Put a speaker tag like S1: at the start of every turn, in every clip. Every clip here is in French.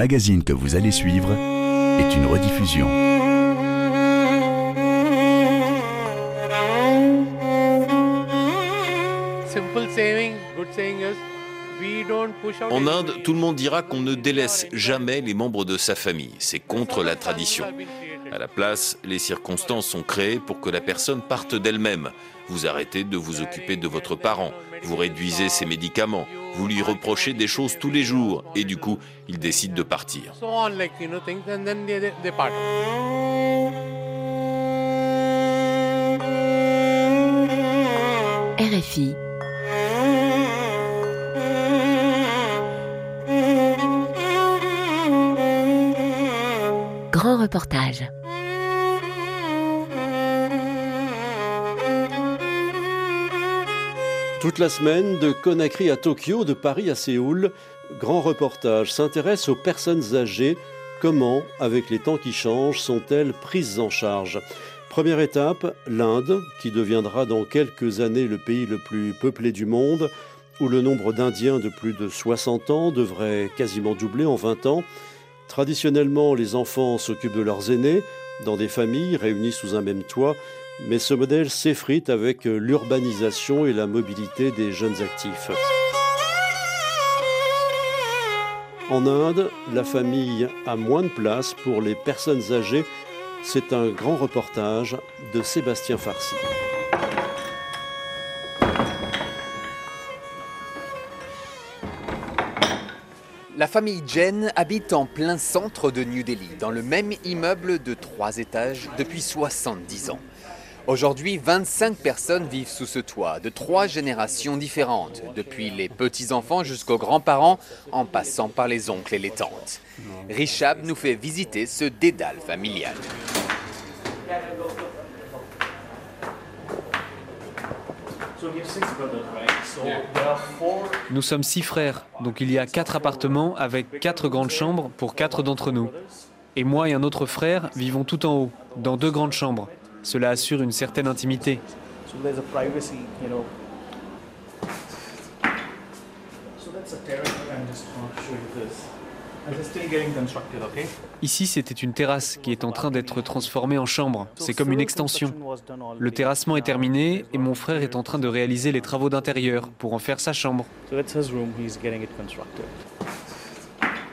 S1: magazine que vous allez suivre est une rediffusion.
S2: En Inde, tout le monde dira qu'on ne délaisse jamais les membres de sa famille. C'est contre la tradition. À la place, les circonstances sont créées pour que la personne parte d'elle-même. Vous arrêtez de vous occuper de votre parent, vous réduisez ses médicaments, vous lui reprochez des choses tous les jours et du coup, il décide de partir.
S3: RFI. Grand reportage.
S4: Toute la semaine, de Conakry à Tokyo, de Paris à Séoul, Grand Reportage s'intéresse aux personnes âgées. Comment, avec les temps qui changent, sont-elles prises en charge? Première étape, l'Inde, qui deviendra dans quelques années le pays le plus peuplé du monde, où le nombre d'Indiens de plus de 60 ans devrait quasiment doubler en 20 ans. Traditionnellement, les enfants s'occupent de leurs aînés, dans des familles réunies sous un même toit, mais ce modèle s'effrite avec l'urbanisation et la mobilité des jeunes actifs. En Inde, la famille a moins de place pour les personnes âgées. C'est un grand reportage de Sébastien Farsi.
S5: La famille Jen habite en plein centre de New Delhi, dans le même immeuble de trois étages depuis 70 ans. Aujourd'hui, 25 personnes vivent sous ce toit, de trois générations différentes, depuis les petits-enfants jusqu'aux grands-parents, en passant par les oncles et les tantes. Richab nous fait visiter ce dédale familial.
S6: Nous sommes six frères, donc il y a quatre appartements avec quatre grandes chambres pour quatre d'entre nous. Et moi et un autre frère vivons tout en haut, dans deux grandes chambres. Cela assure une certaine intimité. Ici, c'était une terrasse qui est en train d'être transformée en chambre. C'est comme une extension. Le terrassement est terminé et mon frère est en train de réaliser les travaux d'intérieur pour en faire sa chambre.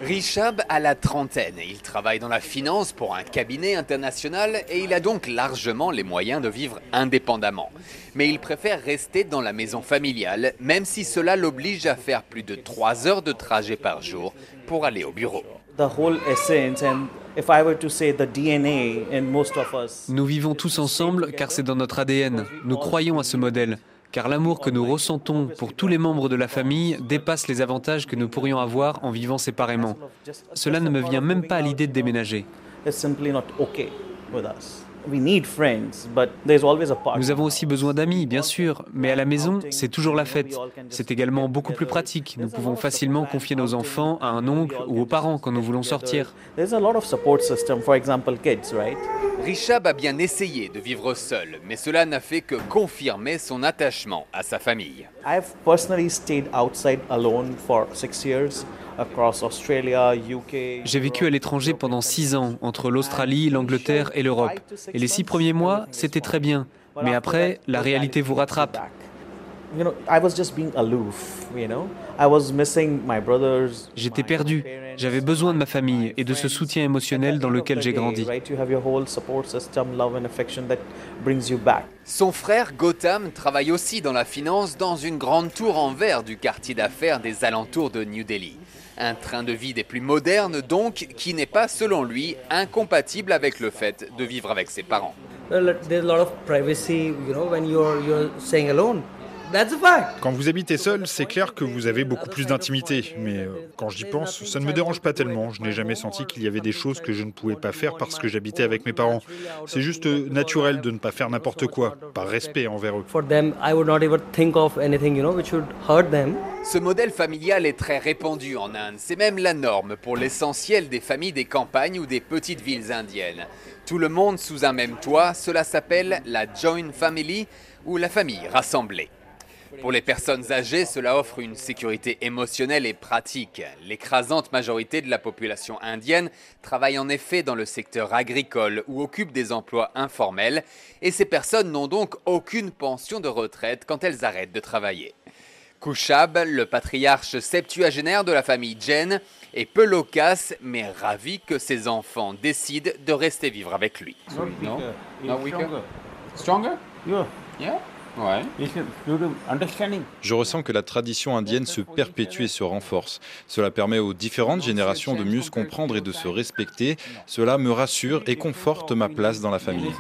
S5: Richab a la trentaine. Il travaille dans la finance pour un cabinet international et il a donc largement les moyens de vivre indépendamment. Mais il préfère rester dans la maison familiale, même si cela l'oblige à faire plus de 3 heures de trajet par jour pour aller au bureau.
S6: Nous vivons tous ensemble car c'est dans notre ADN. Nous croyons à ce modèle car l'amour que nous ressentons pour tous les membres de la famille dépasse les avantages que nous pourrions avoir en vivant séparément. Cela ne me vient même pas à l'idée de déménager. Nous avons aussi besoin d'amis, bien sûr, mais à la maison, c'est toujours la fête. C'est également beaucoup plus pratique. Nous pouvons facilement confier nos enfants à un oncle ou aux parents quand nous voulons sortir.
S5: Richab a bien essayé de vivre seul, mais cela n'a fait que confirmer son attachement à sa famille.
S6: J'ai vécu à l'étranger pendant six ans, entre l'Australie, l'Angleterre et l'Europe. Et les six premiers mois, c'était très bien. Mais après, la réalité vous rattrape. J'étais perdu. J'avais besoin de ma famille et de ce soutien émotionnel dans lequel j'ai grandi.
S5: Son frère Gotham travaille aussi dans la finance dans une grande tour en verre du quartier d'affaires des alentours de New Delhi. Un train de vie des plus modernes donc, qui n'est pas selon lui incompatible avec le fait de vivre avec ses parents.
S7: Quand vous habitez seul, c'est clair que vous avez beaucoup plus d'intimité. Mais euh, quand j'y pense, ça ne me dérange pas tellement. Je n'ai jamais senti qu'il y avait des choses que je ne pouvais pas faire parce que j'habitais avec mes parents. C'est juste naturel de ne pas faire n'importe quoi, par respect envers eux.
S5: Ce modèle familial est très répandu en Inde. C'est même la norme pour l'essentiel des familles des campagnes ou des petites villes indiennes. Tout le monde sous un même toit, cela s'appelle la joint family ou la famille rassemblée. Pour les personnes âgées, cela offre une sécurité émotionnelle et pratique. L'écrasante majorité de la population indienne travaille en effet dans le secteur agricole ou occupe des emplois informels et ces personnes n'ont donc aucune pension de retraite quand elles arrêtent de travailler. Kushab, le patriarche septuagénaire de la famille Jen, est peu loquace mais ravi que ses enfants décident de rester vivre avec lui.
S3: Je ressens que la tradition indienne se perpétue et se renforce. Cela permet aux différentes générations de mieux se comprendre et de se respecter. Cela me rassure et conforte ma place dans la famille.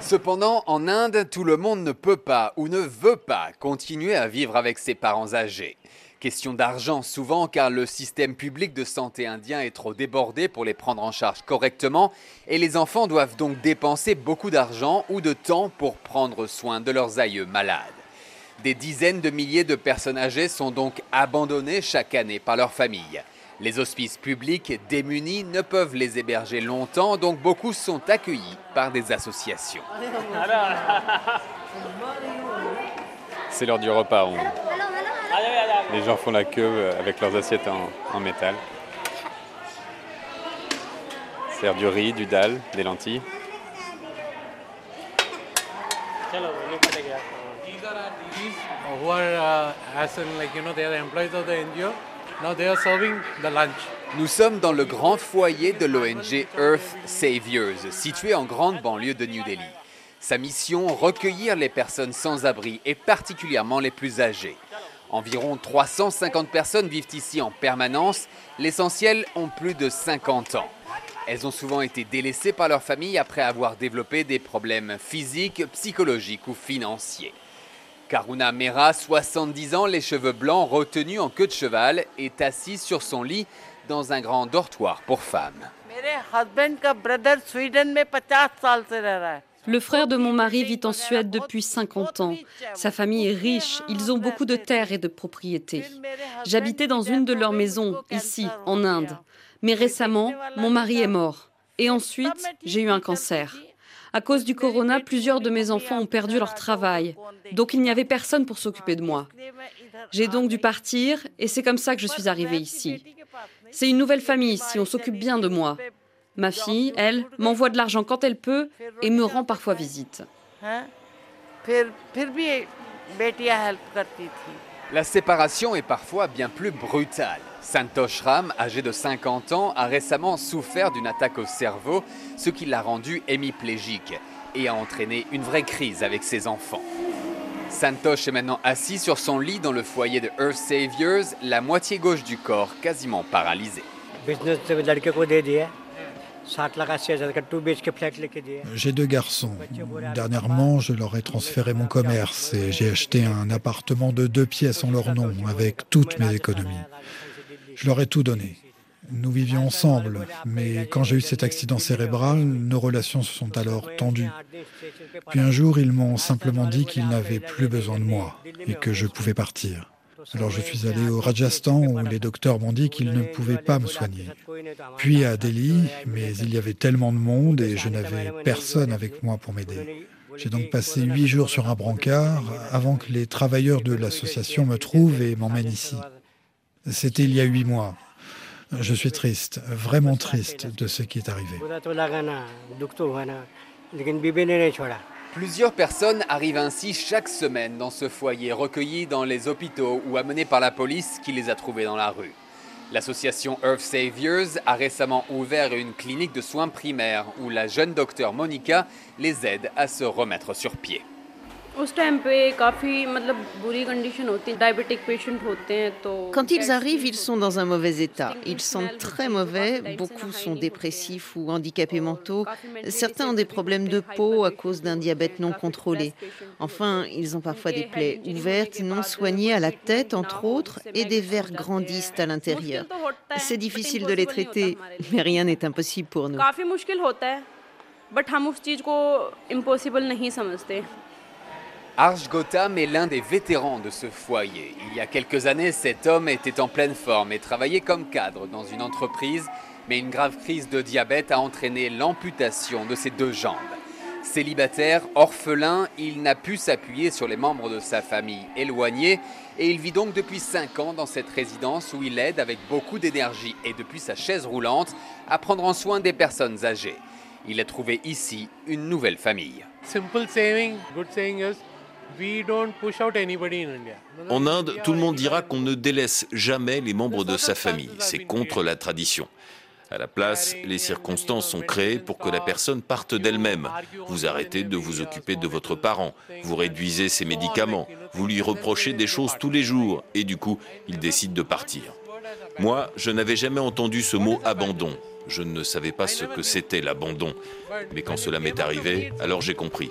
S5: Cependant, en Inde, tout le monde ne peut pas ou ne veut pas continuer à vivre avec ses parents âgés. Question d'argent souvent car le système public de santé indien est trop débordé pour les prendre en charge correctement et les enfants doivent donc dépenser beaucoup d'argent ou de temps pour prendre soin de leurs aïeux malades. Des dizaines de milliers de personnes âgées sont donc abandonnées chaque année par leur famille. Les hospices publics démunis ne peuvent les héberger longtemps, donc beaucoup sont accueillis par des associations. C'est l'heure du repas. Les gens font la queue euh, avec leurs assiettes en, métal. C'est du riz, du dal, des lentilles. Nous sommes dans le grand foyer de l'ONG Earth Saviors, situé en grande banlieue de New Delhi. Sa mission, recueillir les personnes sans abri et particulièrement les plus âgées. Environ 350 personnes vivent ici en permanence. L'essentiel ont plus de 50 ans. Elles ont souvent été délaissées par leur famille après avoir développé des problèmes physiques, psychologiques ou financiers. Karuna Mera, 70 ans, les cheveux blancs retenus en queue de cheval, est assise sur son lit dans un grand dortoir pour femmes.
S8: Le frère de mon mari vit en Suède depuis 50 ans. Sa famille est riche, ils ont beaucoup de terres et de propriétés. J'habitais dans une de leurs maisons, ici, en Inde. Mais récemment, mon mari est mort. Et ensuite, j'ai eu un cancer. À cause du corona, plusieurs de mes enfants ont perdu leur travail. Donc il n'y avait personne pour s'occuper de moi. J'ai donc dû partir et c'est comme ça que je suis arrivée ici. C'est une nouvelle famille ici, on s'occupe bien de moi. Ma fille, elle, m'envoie de l'argent quand elle peut et me rend parfois visite.
S5: La séparation est parfois bien plus brutale. Santosh Ram, âgé de 50 ans, a récemment souffert d'une attaque au cerveau, ce qui l'a rendu hémiplégique et a entraîné une vraie crise avec ses enfants. Santosh est maintenant assis sur son lit dans le foyer de Earth Saviors, la moitié gauche du corps quasiment paralysée.
S9: J'ai deux garçons. Dernièrement, je leur ai transféré mon commerce et j'ai acheté un appartement de deux pièces en leur nom avec toutes mes économies. Je leur ai tout donné. Nous vivions ensemble, mais quand j'ai eu cet accident cérébral, nos relations se sont alors tendues. Puis un jour, ils m'ont simplement dit qu'ils n'avaient plus besoin de moi et que je pouvais partir. Alors je suis allé au Rajasthan où les docteurs m'ont dit qu'ils ne pouvaient pas me soigner. Puis à Delhi, mais il y avait tellement de monde et je n'avais personne avec moi pour m'aider. J'ai donc passé huit jours sur un brancard avant que les travailleurs de l'association me trouvent et m'emmènent ici. C'était il y a huit mois. Je suis triste, vraiment triste de ce qui est arrivé.
S5: Plusieurs personnes arrivent ainsi chaque semaine dans ce foyer, recueillies dans les hôpitaux ou amenées par la police qui les a trouvées dans la rue. L'association Earth Saviors a récemment ouvert une clinique de soins primaires où la jeune docteure Monica les aide à se remettre sur pied.
S10: Quand ils arrivent, ils sont dans un mauvais état. Ils sentent très mauvais. Beaucoup sont dépressifs ou handicapés mentaux. Certains ont des problèmes de peau à cause d'un diabète non contrôlé. Enfin, ils ont parfois des plaies ouvertes, non soignées à la tête, entre autres, et des vers grandissent à l'intérieur. C'est difficile de les traiter, mais rien n'est impossible pour nous.
S5: Arj Gotham est l'un des vétérans de ce foyer. Il y a quelques années, cet homme était en pleine forme et travaillait comme cadre dans une entreprise, mais une grave crise de diabète a entraîné l'amputation de ses deux jambes. Célibataire, orphelin, il n'a pu s'appuyer sur les membres de sa famille éloignés et il vit donc depuis 5 ans dans cette résidence où il aide avec beaucoup d'énergie et depuis sa chaise roulante à prendre en soin des personnes âgées. Il a trouvé ici une nouvelle famille.
S2: En Inde, tout le monde dira qu'on ne délaisse jamais les membres de sa famille. C'est contre la tradition. À la place, les circonstances sont créées pour que la personne parte d'elle-même. Vous arrêtez de vous occuper de votre parent, vous réduisez ses médicaments, vous lui reprochez des choses tous les jours et du coup, il décide de partir. Moi, je n'avais jamais entendu ce mot abandon. Je ne savais pas ce que c'était l'abandon. Mais quand cela m'est arrivé, alors j'ai compris.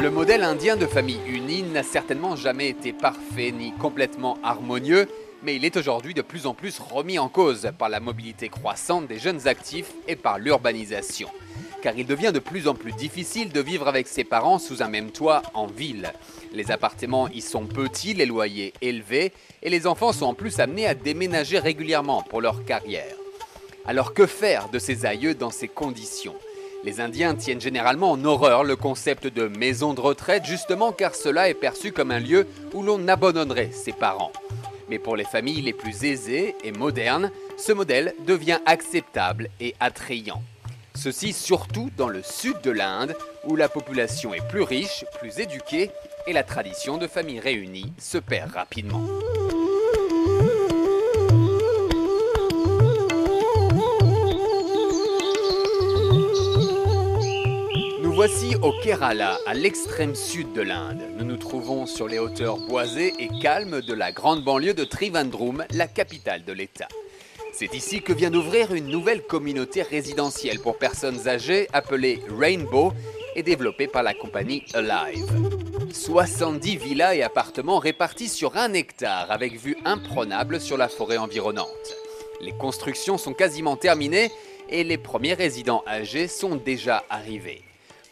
S5: Le modèle indien de famille unie n'a certainement jamais été parfait ni complètement harmonieux, mais il est aujourd'hui de plus en plus remis en cause par la mobilité croissante des jeunes actifs et par l'urbanisation. Car il devient de plus en plus difficile de vivre avec ses parents sous un même toit en ville. Les appartements y sont petits, les loyers élevés, et les enfants sont en plus amenés à déménager régulièrement pour leur carrière. Alors que faire de ces aïeux dans ces conditions? Les Indiens tiennent généralement en horreur le concept de maison de retraite justement car cela est perçu comme un lieu où l'on abandonnerait ses parents. Mais pour les familles les plus aisées et modernes, ce modèle devient acceptable et attrayant. Ceci surtout dans le sud de l'Inde où la population est plus riche, plus éduquée et la tradition de famille réunie se perd rapidement. voici au Kerala, à l'extrême sud de l'Inde. Nous nous trouvons sur les hauteurs boisées et calmes de la grande banlieue de Trivandrum, la capitale de l'État. C'est ici que vient d'ouvrir une nouvelle communauté résidentielle pour personnes âgées appelée Rainbow et développée par la compagnie Alive. 70 villas et appartements répartis sur un hectare avec vue imprenable sur la forêt environnante. Les constructions sont quasiment terminées et les premiers résidents âgés sont déjà arrivés.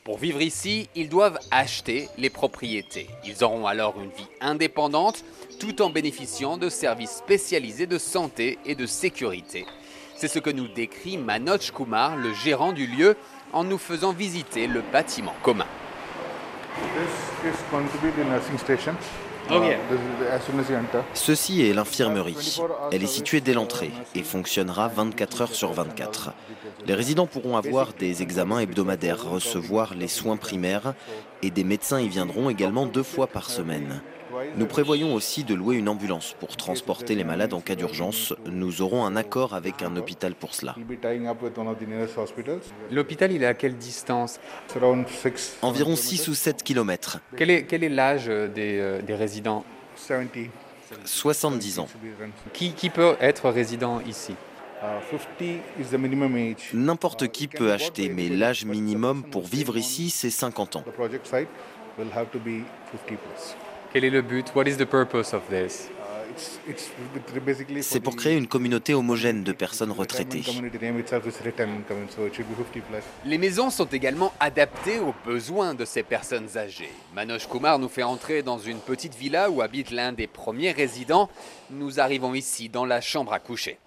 S5: Pour vivre ici, ils doivent acheter les propriétés. Ils auront alors une vie indépendante tout en bénéficiant de services spécialisés de santé et de sécurité. C'est ce que nous décrit Manoj Kumar, le gérant du lieu, en nous faisant visiter le bâtiment commun.
S11: Ceci est l'infirmerie. Elle est située dès l'entrée et fonctionnera 24 heures sur 24. Les résidents pourront avoir des examens hebdomadaires, recevoir les soins primaires et des médecins y viendront également deux fois par semaine. Nous prévoyons aussi de louer une ambulance pour transporter les malades en cas d'urgence. Nous aurons un accord avec un hôpital pour cela.
S5: L'hôpital, il est à quelle distance
S11: Environ 6 ou 7 kilomètres.
S5: Quel est l'âge des, euh, des résidents?
S11: 70 ans.
S5: Qui, qui peut être résident ici?
S11: N'importe qui peut acheter, mais l'âge minimum pour vivre ici, c'est 50 ans.
S5: Quel est le but? What is the purpose of this?
S11: C'est pour créer une communauté homogène de personnes retraitées.
S5: Les maisons sont également adaptées aux besoins de ces personnes âgées. Manoj Kumar nous fait entrer dans une petite villa où habite l'un des premiers résidents. Nous arrivons ici dans la chambre à coucher.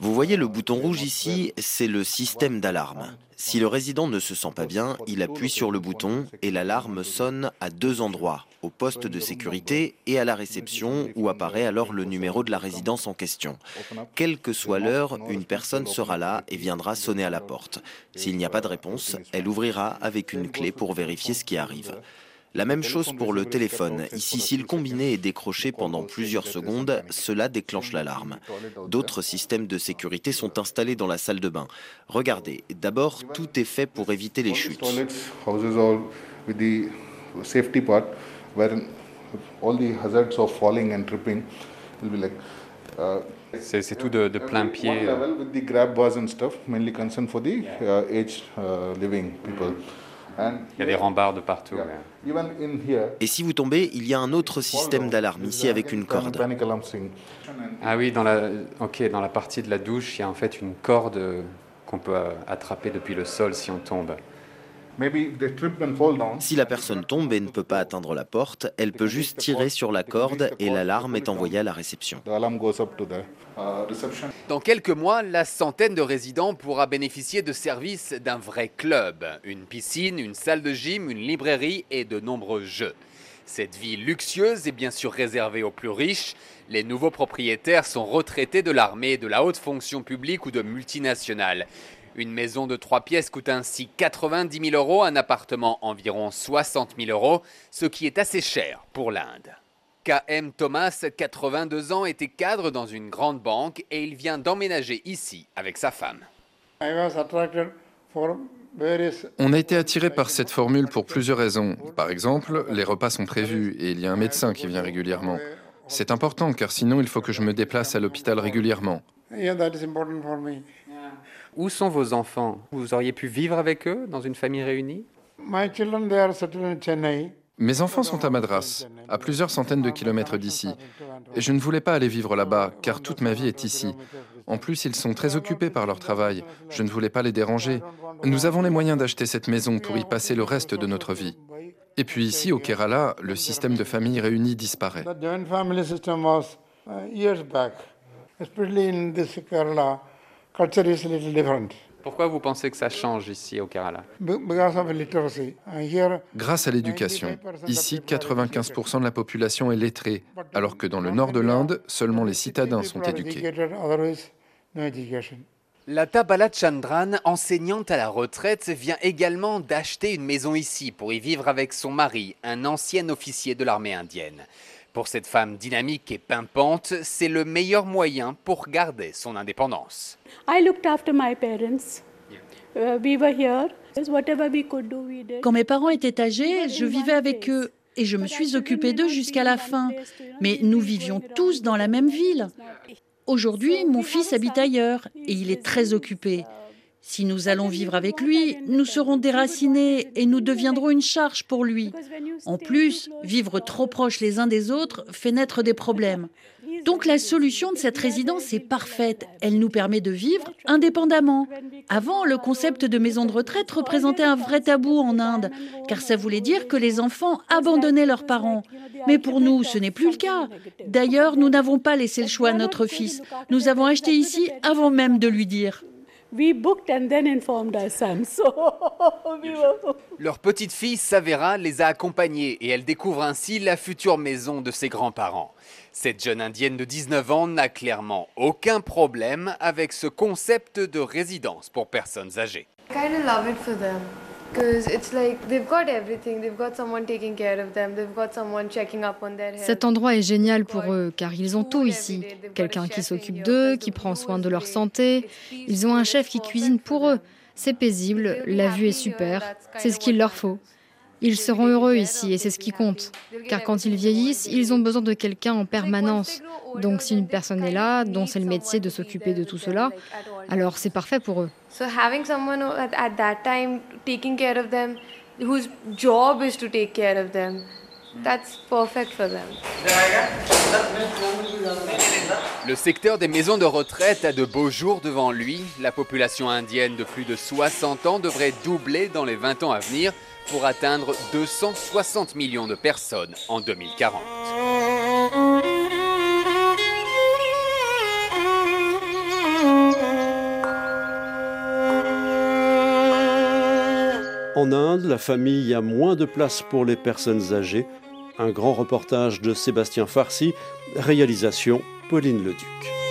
S11: Vous voyez le bouton rouge ici, c'est le système d'alarme. Si le résident ne se sent pas bien, il appuie sur le bouton et l'alarme sonne à deux endroits, au poste de sécurité et à la réception où apparaît alors le numéro de la résidence en question. Quelle que soit l'heure, une personne sera là et viendra sonner à la porte. S'il n'y a pas de réponse, elle ouvrira avec une clé pour vérifier ce qui arrive. La même chose pour le téléphone. Ici, si le combiné est décroché pendant plusieurs secondes, cela déclenche l'alarme. D'autres systèmes de sécurité sont installés dans la salle de bain. Regardez, d'abord, tout est fait pour éviter les chutes.
S5: C'est tout de, plein pied. Il y a des rambardes de partout.
S11: Et si vous tombez, il y a un autre système d'alarme ici avec une corde.
S5: Ah oui, dans la, dans la partie de la douche, il y a en fait une corde qu'on peut attraper depuis le sol si on tombe.
S11: Si la personne tombe et ne peut pas atteindre la porte, elle peut juste tirer sur la corde et l'alarme est envoyée à la réception.
S5: Dans quelques mois, la centaine de résidents pourra bénéficier de services d'un vrai club. Une piscine, une salle de gym, une librairie et de nombreux jeux. Cette vie luxueuse est bien sûr réservée aux plus riches. Les nouveaux propriétaires sont retraités de l'armée, de la haute fonction publique ou de multinationales. Une maison de trois pièces coûte ainsi 90 000 euros, un appartement environ 60 000 euros, ce qui est assez cher pour l'Inde. KM Thomas, 82 ans, était cadre dans une grande banque et il vient d'emménager ici avec sa femme.
S12: On a été attiré par cette formule pour plusieurs raisons. Par exemple, les repas sont prévus et il y a un médecin qui vient régulièrement. C'est important car sinon il faut que je me déplace à l'hôpital régulièrement.
S5: Où sont vos enfants? Vous auriez pu vivre avec eux dans une famille réunie?
S12: Mes enfants sont à Madras, à plusieurs centaines de kilomètres d'ici. Et je ne voulais pas aller vivre là-bas, car toute ma vie est ici. En plus, ils sont très occupés par leur travail. Je ne voulais pas les déranger. Nous avons les moyens d'acheter cette maison pour y passer le reste de notre vie. Et puis ici, au Kerala, le système de famille réunie disparaît.
S5: Pourquoi vous pensez que ça change ici au Kerala?
S12: Grâce à l'éducation. Ici, 95% de la population est lettrée, alors que dans le nord de l'Inde, seulement les citadins sont éduqués.
S5: La Bala Chandran, enseignante à la retraite, vient également d'acheter une maison ici pour y vivre avec son mari, un ancien officier de l'armée indienne. Pour cette femme dynamique et pimpante, c'est le meilleur moyen pour garder son indépendance.
S13: Quand mes parents étaient âgés, je vivais avec eux et je me suis occupée d'eux jusqu'à la fin. Mais nous vivions tous dans la même ville. Aujourd'hui, mon fils habite ailleurs et il est très occupé. Si nous allons vivre avec lui, nous serons déracinés et nous deviendrons une charge pour lui. En plus, vivre trop proches les uns des autres fait naître des problèmes. Donc la solution de cette résidence est parfaite. Elle nous permet de vivre indépendamment. Avant, le concept de maison de retraite représentait un vrai tabou en Inde, car ça voulait dire que les enfants abandonnaient leurs parents. Mais pour nous, ce n'est plus le cas. D'ailleurs, nous n'avons pas laissé le choix à notre fils. Nous avons acheté ici avant même de lui dire.
S5: Leur petite fille Savera les a accompagnés et elle découvre ainsi la future maison de ses grands-parents. Cette jeune indienne de 19 ans n'a clairement aucun problème avec ce concept de résidence pour personnes âgées.
S14: Cet endroit est génial pour eux car ils ont tout ici. Quelqu'un qui s'occupe d'eux, qui prend soin de leur santé. Ils ont un chef qui cuisine pour eux. C'est paisible, la vue est super, c'est ce qu'il leur faut. Ils seront heureux ici et c'est ce qui compte. Car quand ils vieillissent, ils ont besoin de quelqu'un en permanence. Donc si une personne est là, dont c'est le métier de s'occuper de tout cela, alors c'est parfait pour eux.
S5: Le secteur des maisons de retraite a de beaux jours devant lui. La population indienne de plus de 60 ans devrait doubler dans les 20 ans à venir pour atteindre 260 millions de personnes en 2040.
S4: En Inde, la famille a moins de place pour les personnes âgées. Un grand reportage de Sébastien Farcy, réalisation Pauline Leduc.